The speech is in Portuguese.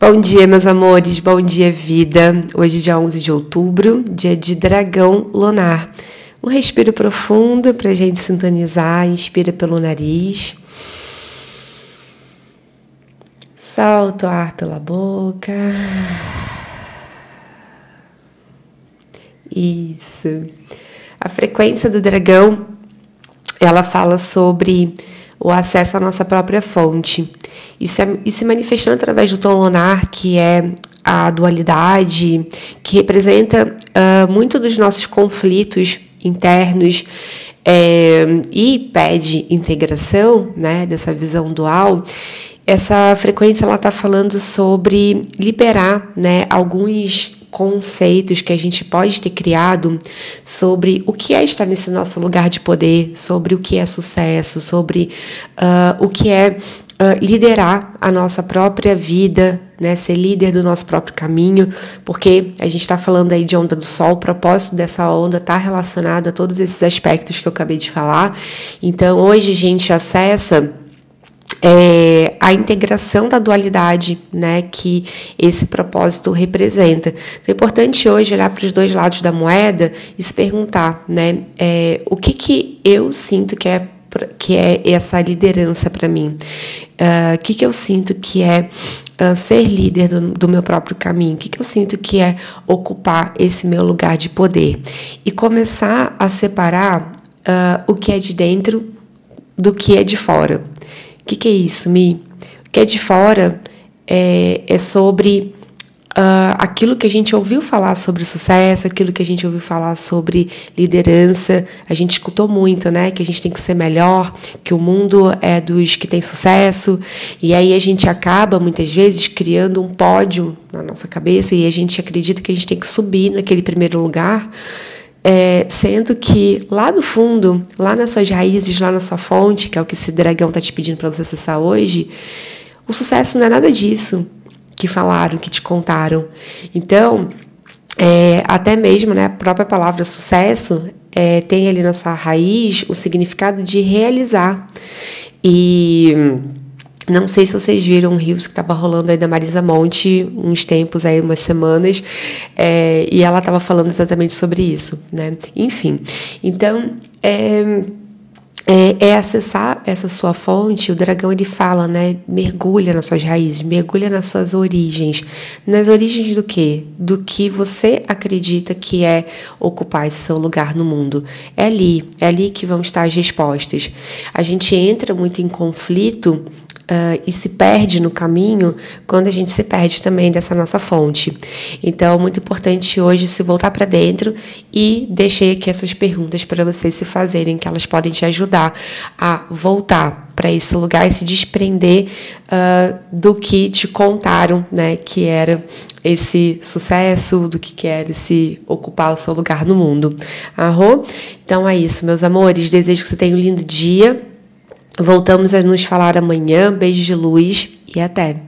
Bom dia, meus amores, bom dia, vida. Hoje, dia 11 de outubro, dia de dragão lunar. Um respiro profundo para a gente sintonizar, inspira pelo nariz. Solta o ar pela boca. Isso. A frequência do dragão, ela fala sobre o acesso à nossa própria fonte. Isso é, e se manifestando através do tom lunar, que é a dualidade, que representa uh, muito dos nossos conflitos internos é, e pede integração, né, dessa visão dual. Essa frequência ela está falando sobre liberar, né, alguns conceitos que a gente pode ter criado sobre o que é estar nesse nosso lugar de poder, sobre o que é sucesso, sobre uh, o que é uh, liderar a nossa própria vida, né, ser líder do nosso próprio caminho, porque a gente está falando aí de onda do sol, o propósito dessa onda está relacionado a todos esses aspectos que eu acabei de falar. Então, hoje a gente acessa é, a integração da dualidade né, que esse propósito representa. Então, é importante hoje olhar para os dois lados da moeda e se perguntar né, é, o que, que eu sinto que é que é essa liderança para mim? Ah, o uh, que, que eu sinto que é uh, ser líder do, do, meu próprio caminho? O que, que eu sinto que é ocupar esse meu lugar de poder? E começar a separar uh, o que é de dentro do que é de fora que, que é isso, Mi? O que é de fora é, é sobre uh, aquilo que a gente ouviu falar sobre sucesso, aquilo que a gente ouviu falar sobre liderança. A gente escutou muito, né? Que a gente tem que ser melhor, que o mundo é dos que tem sucesso. E aí a gente acaba, muitas vezes, criando um pódio na nossa cabeça e a gente acredita que a gente tem que subir naquele primeiro lugar. É, sendo que lá no fundo, lá nas suas raízes, lá na sua fonte, que é o que esse dragão está te pedindo para você acessar hoje, o sucesso não é nada disso que falaram, que te contaram. Então, é, até mesmo né, a própria palavra sucesso é, tem ali na sua raiz o significado de realizar. E não sei se vocês viram um rios que estava rolando aí da Marisa Monte uns tempos aí, umas semanas, é, e ela estava falando exatamente sobre isso, né? Enfim, então é, é, é, acessar essa sua fonte. O dragão ele fala, né? Mergulha nas suas raízes, mergulha nas suas origens, nas origens do quê? Do que você acredita que é ocupar esse seu lugar no mundo. É ali, é ali que vão estar as respostas. A gente entra muito em conflito Uh, e se perde no caminho quando a gente se perde também dessa nossa fonte. Então, muito importante hoje se voltar para dentro e deixei aqui essas perguntas para vocês se fazerem, que elas podem te ajudar a voltar para esse lugar e se desprender uh, do que te contaram, né, que era esse sucesso, do que, que era esse ocupar o seu lugar no mundo. Arro? Então é isso, meus amores. Desejo que você tenha um lindo dia Voltamos a nos falar amanhã. Beijo de luz e até!